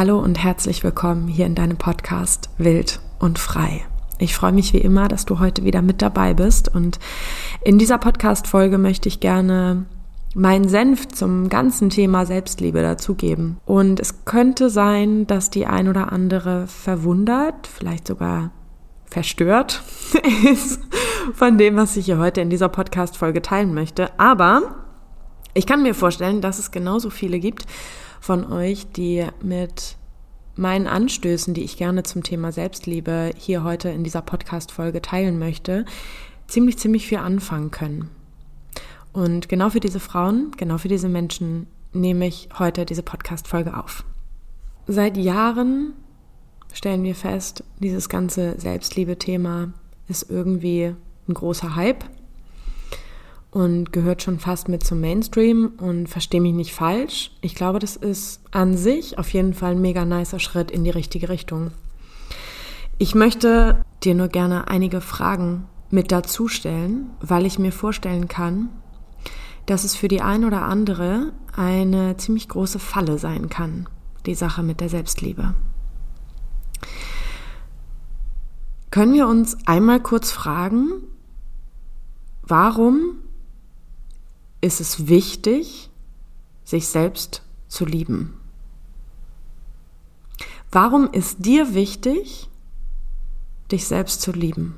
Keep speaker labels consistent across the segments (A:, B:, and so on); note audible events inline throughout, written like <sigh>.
A: Hallo und herzlich willkommen hier in deinem Podcast Wild und Frei. Ich freue mich wie immer, dass du heute wieder mit dabei bist und in dieser Podcast-Folge möchte ich gerne meinen Senf zum ganzen Thema Selbstliebe dazugeben. Und es könnte sein, dass die ein oder andere verwundert, vielleicht sogar verstört <laughs> ist von dem, was ich hier heute in dieser Podcast-Folge teilen möchte. Aber ich kann mir vorstellen, dass es genauso viele gibt von euch, die mit meinen Anstößen, die ich gerne zum Thema Selbstliebe hier heute in dieser Podcast-Folge teilen möchte, ziemlich, ziemlich viel anfangen können. Und genau für diese Frauen, genau für diese Menschen nehme ich heute diese Podcast-Folge auf. Seit Jahren stellen wir fest, dieses ganze Selbstliebe-Thema ist irgendwie ein großer Hype und gehört schon fast mit zum Mainstream und verstehe mich nicht falsch. Ich glaube, das ist an sich auf jeden Fall ein mega nicer Schritt in die richtige Richtung. Ich möchte dir nur gerne einige Fragen mit dazu stellen, weil ich mir vorstellen kann, dass es für die ein oder andere eine ziemlich große Falle sein kann, die Sache mit der Selbstliebe. Können wir uns einmal kurz fragen, warum ist es wichtig, sich selbst zu lieben? Warum ist dir wichtig, dich selbst zu lieben?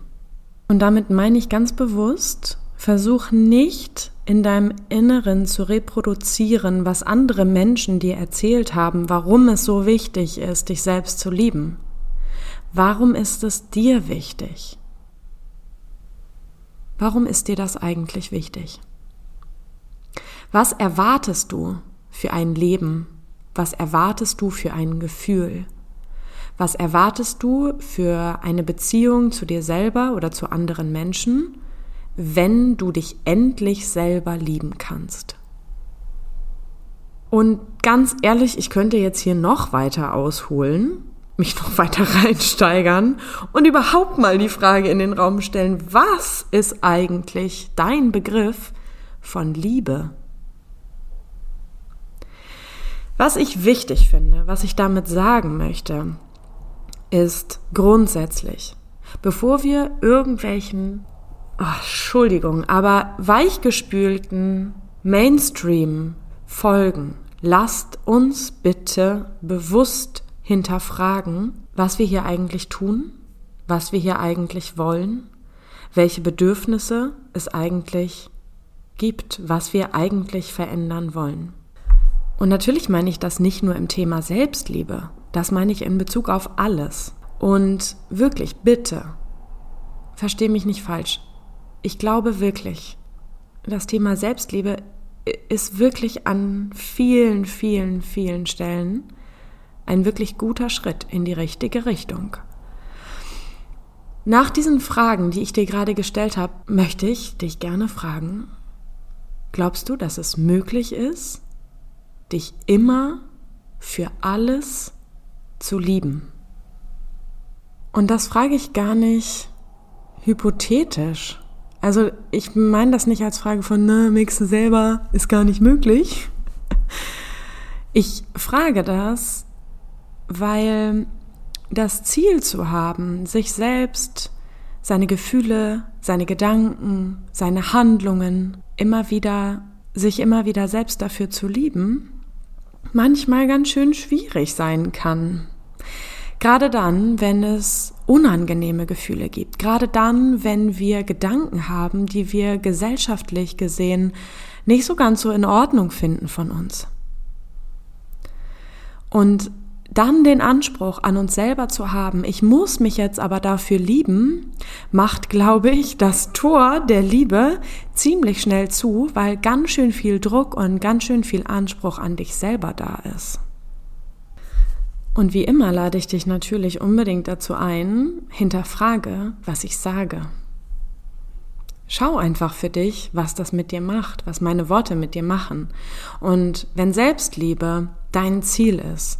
A: Und damit meine ich ganz bewusst, versuch nicht in deinem Inneren zu reproduzieren, was andere Menschen dir erzählt haben, warum es so wichtig ist, dich selbst zu lieben. Warum ist es dir wichtig? Warum ist dir das eigentlich wichtig? Was erwartest du für ein Leben? Was erwartest du für ein Gefühl? Was erwartest du für eine Beziehung zu dir selber oder zu anderen Menschen? wenn du dich endlich selber lieben kannst. Und ganz ehrlich, ich könnte jetzt hier noch weiter ausholen, mich noch weiter <laughs> reinsteigern und überhaupt mal die Frage in den Raum stellen, was ist eigentlich dein Begriff von Liebe? Was ich wichtig finde, was ich damit sagen möchte, ist grundsätzlich, bevor wir irgendwelchen oh, Entschuldigung, aber weichgespülten Mainstream folgen. Lasst uns bitte bewusst hinterfragen, was wir hier eigentlich tun, was wir hier eigentlich wollen, welche Bedürfnisse es eigentlich gibt, was wir eigentlich verändern wollen. Und natürlich meine ich das nicht nur im Thema Selbstliebe, das meine ich in Bezug auf alles. Und wirklich, bitte, versteh mich nicht falsch, ich glaube wirklich, das Thema Selbstliebe ist wirklich an vielen, vielen, vielen Stellen ein wirklich guter Schritt in die richtige Richtung. Nach diesen Fragen, die ich dir gerade gestellt habe, möchte ich dich gerne fragen, glaubst du, dass es möglich ist, dich immer für alles zu lieben? Und das frage ich gar nicht hypothetisch, also ich meine das nicht als Frage von, ne, mixe selber, ist gar nicht möglich. <laughs> Ich frage das, weil das Ziel zu haben, sich selbst, seine Gefühle, seine Gedanken, seine Handlungen immer wieder, sich immer wieder selbst dafür zu lieben, manchmal ganz schön schwierig sein kann. Gerade dann, wenn es unangenehme Gefühle gibt. Gerade dann, wenn wir Gedanken haben, die wir gesellschaftlich gesehen nicht so ganz so in Ordnung finden von uns. Und dann den Anspruch an uns selber zu haben, ich muss mich jetzt aber dafür lieben, macht, glaube ich, das Tor der Liebe ziemlich schnell zu, weil ganz schön viel Druck und ganz schön viel Anspruch an dich selber da ist. Und wie immer lade ich dich natürlich unbedingt dazu ein, hinterfrage, was ich sage. Schau einfach für dich, was das mit dir macht, was meine Worte mit dir machen. Und wenn Selbstliebe dein Ziel ist,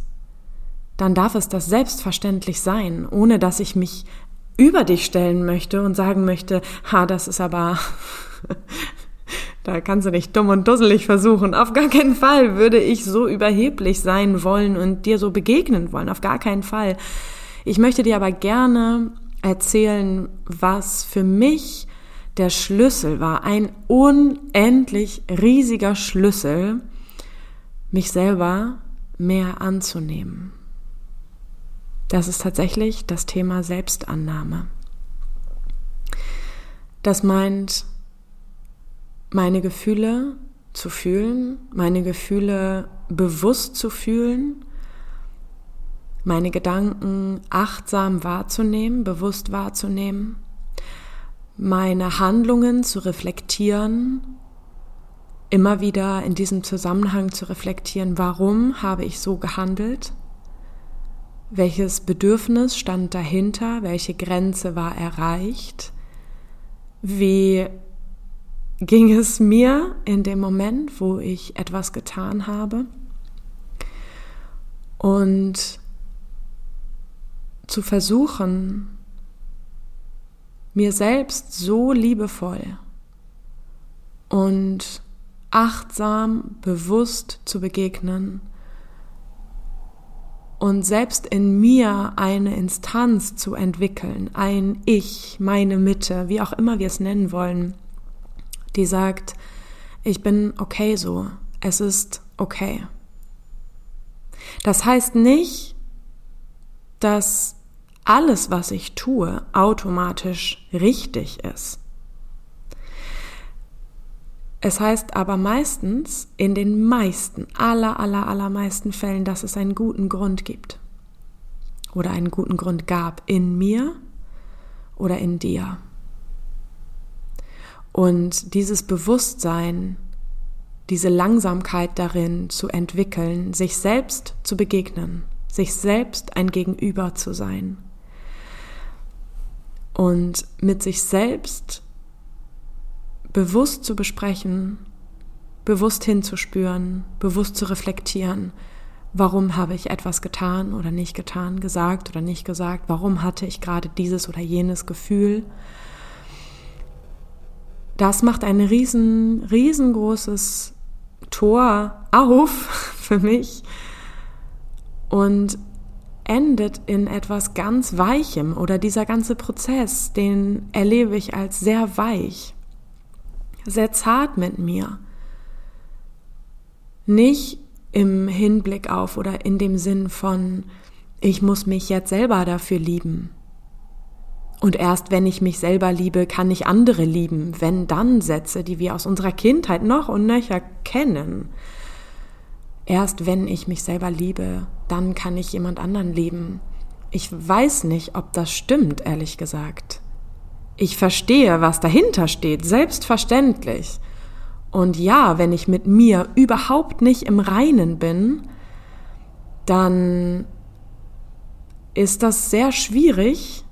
A: dann darf es das selbstverständlich sein, ohne dass ich mich über dich stellen möchte und sagen möchte, ha, das ist aber <laughs> Da kannst du nicht dumm und dusselig versuchen. Auf gar keinen Fall würde ich so überheblich sein wollen und dir so begegnen wollen. Auf gar keinen Fall. Ich möchte dir aber gerne erzählen, was für mich der Schlüssel war. Ein unendlich riesiger Schlüssel, mich selber mehr anzunehmen. Das ist tatsächlich das Thema Selbstannahme. Das meint, meine Gefühle zu fühlen, meine Gefühle bewusst zu fühlen, meine Gedanken achtsam wahrzunehmen, bewusst wahrzunehmen, meine Handlungen zu reflektieren, immer wieder in diesem Zusammenhang zu reflektieren, warum habe ich so gehandelt, welches Bedürfnis stand dahinter, welche Grenze war erreicht, wie ging es mir in dem Moment, wo ich etwas getan habe? Und zu versuchen, mir selbst so liebevoll und achtsam, bewusst zu begegnen und selbst in mir eine Instanz zu entwickeln, ein Ich, meine Mitte, wie auch immer wir es nennen wollen, die sagt, ich bin okay so, es ist okay. Das heißt nicht, dass alles, was ich tue, automatisch richtig ist. Es heißt aber meistens, in den meisten, aller, aller, allermeisten Fällen, dass es einen guten Grund gibt. Oder einen guten Grund gab in mir oder in dir. Und dieses Bewusstsein, diese Langsamkeit darin zu entwickeln, sich selbst zu begegnen, sich selbst ein Gegenüber zu sein und mit sich selbst bewusst zu besprechen, bewusst hinzuspüren, bewusst zu reflektieren, warum habe ich etwas getan oder nicht getan, gesagt oder nicht gesagt, warum hatte ich gerade dieses oder jenes Gefühl. Das macht ein riesen, riesengroßes Tor auf <laughs> für mich und endet in etwas ganz Weichem oder dieser ganze Prozess, den erlebe ich als sehr weich, sehr zart mit mir. Nicht im Hinblick auf oder in dem Sinn von, ich muss mich jetzt selber dafür lieben, und erst wenn ich mich selber liebe, kann ich andere lieben. Wenn dann Sätze, die wir aus unserer Kindheit noch und nöcher kennen. Erst wenn ich mich selber liebe, dann kann ich jemand anderen lieben. Ich weiß nicht, ob das stimmt, ehrlich gesagt. Ich verstehe, was dahinter steht, selbstverständlich. Und ja, wenn ich mit mir überhaupt nicht im Reinen bin, dann ist das sehr schwierig,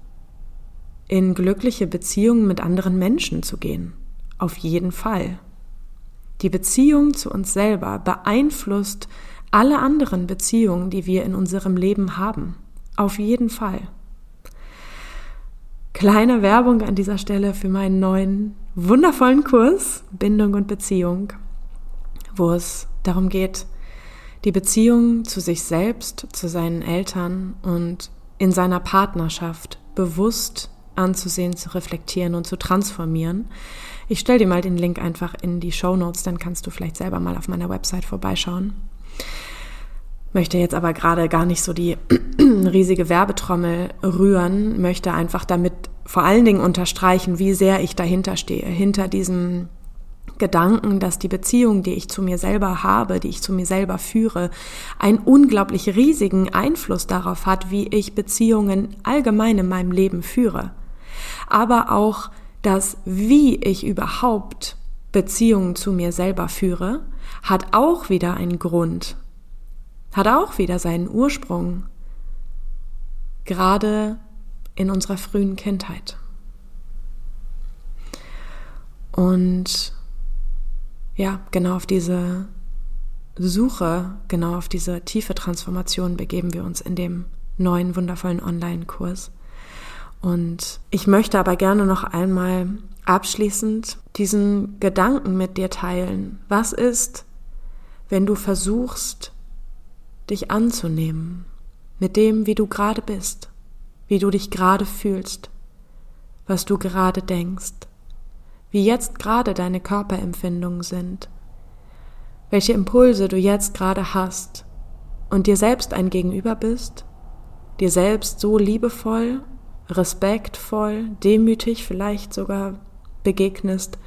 A: in glückliche Beziehungen mit anderen Menschen zu gehen. Auf jeden Fall. Die Beziehung zu uns selber beeinflusst alle anderen Beziehungen, die wir in unserem Leben haben. Auf jeden Fall. Kleine Werbung an dieser Stelle für meinen neuen wundervollen Kurs Bindung und Beziehung, wo es darum geht, die Beziehung zu sich selbst, zu seinen Eltern und in seiner Partnerschaft bewusst anzusehen, zu reflektieren und zu transformieren. Ich stelle dir mal den Link einfach in die Show Notes, dann kannst du vielleicht selber mal auf meiner Website vorbeischauen. Möchte jetzt aber gerade gar nicht so die <clears throat> riesige Werbetrommel rühren, möchte einfach damit vor allen Dingen unterstreichen, wie sehr ich dahinter stehe, hinter diesem Gedanken, dass die Beziehung, die ich zu mir selber habe, die ich zu mir selber führe, einen unglaublich riesigen Einfluss darauf hat, wie ich Beziehungen allgemein in meinem Leben führe. Aber auch das, wie ich überhaupt Beziehungen zu mir selber führe, hat auch wieder einen Grund, hat auch wieder seinen Ursprung, gerade in unserer frühen Kindheit. Und ja, genau auf diese Suche, genau auf diese tiefe Transformation begeben wir uns in dem neuen wundervollen Online-Kurs. Und ich möchte aber gerne noch einmal abschließend diesen Gedanken mit dir teilen. Was ist, wenn du versuchst, dich anzunehmen mit dem, wie du gerade bist, wie du dich gerade fühlst, was du gerade denkst, wie jetzt gerade deine Körperempfindungen sind, welche Impulse du jetzt gerade hast und dir selbst ein Gegenüber bist, dir selbst so liebevoll, respektvoll, demütig vielleicht sogar begegnest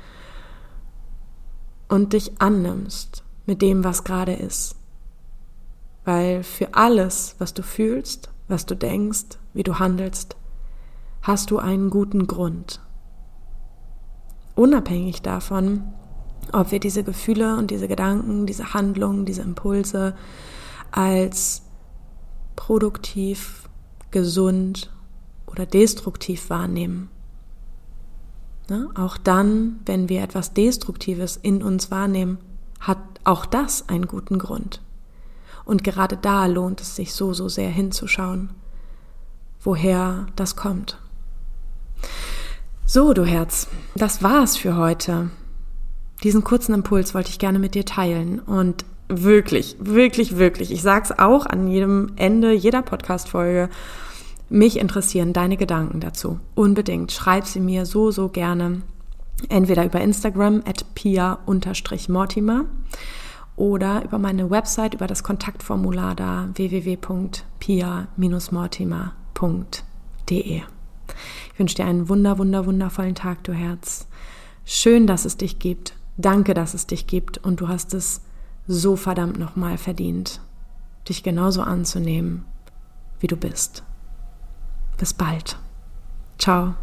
A: und dich annimmst mit dem, was gerade ist. Weil für alles, was du fühlst, was du denkst, wie du handelst, hast du einen guten Grund. Unabhängig davon, ob wir diese Gefühle und diese Gedanken, diese Handlungen, diese Impulse als produktiv, gesund oder destruktiv wahrnehmen. Ne? Auch dann, wenn wir etwas Destruktives in uns wahrnehmen, hat auch das einen guten Grund. Und gerade da lohnt es sich so, so sehr hinzuschauen, woher das kommt. So, du Herz, das war's für heute. Diesen kurzen Impuls wollte ich gerne mit dir teilen und wirklich, wirklich, wirklich, ich sag's auch an jedem Ende jeder Podcast-Folge, mich interessieren deine Gedanken dazu. Unbedingt. Schreib sie mir so, so gerne. Entweder über Instagram at pia-mortimer oder über meine Website, über das Kontaktformular da www.pia-mortimer.de. Ich wünsche dir einen wunder, wunder, wundervollen Tag, du Herz. Schön, dass es dich gibt. Danke, dass es dich gibt und du hast es so verdammt nochmal verdient, dich genauso anzunehmen, wie du bist. Bis bald. Ciao.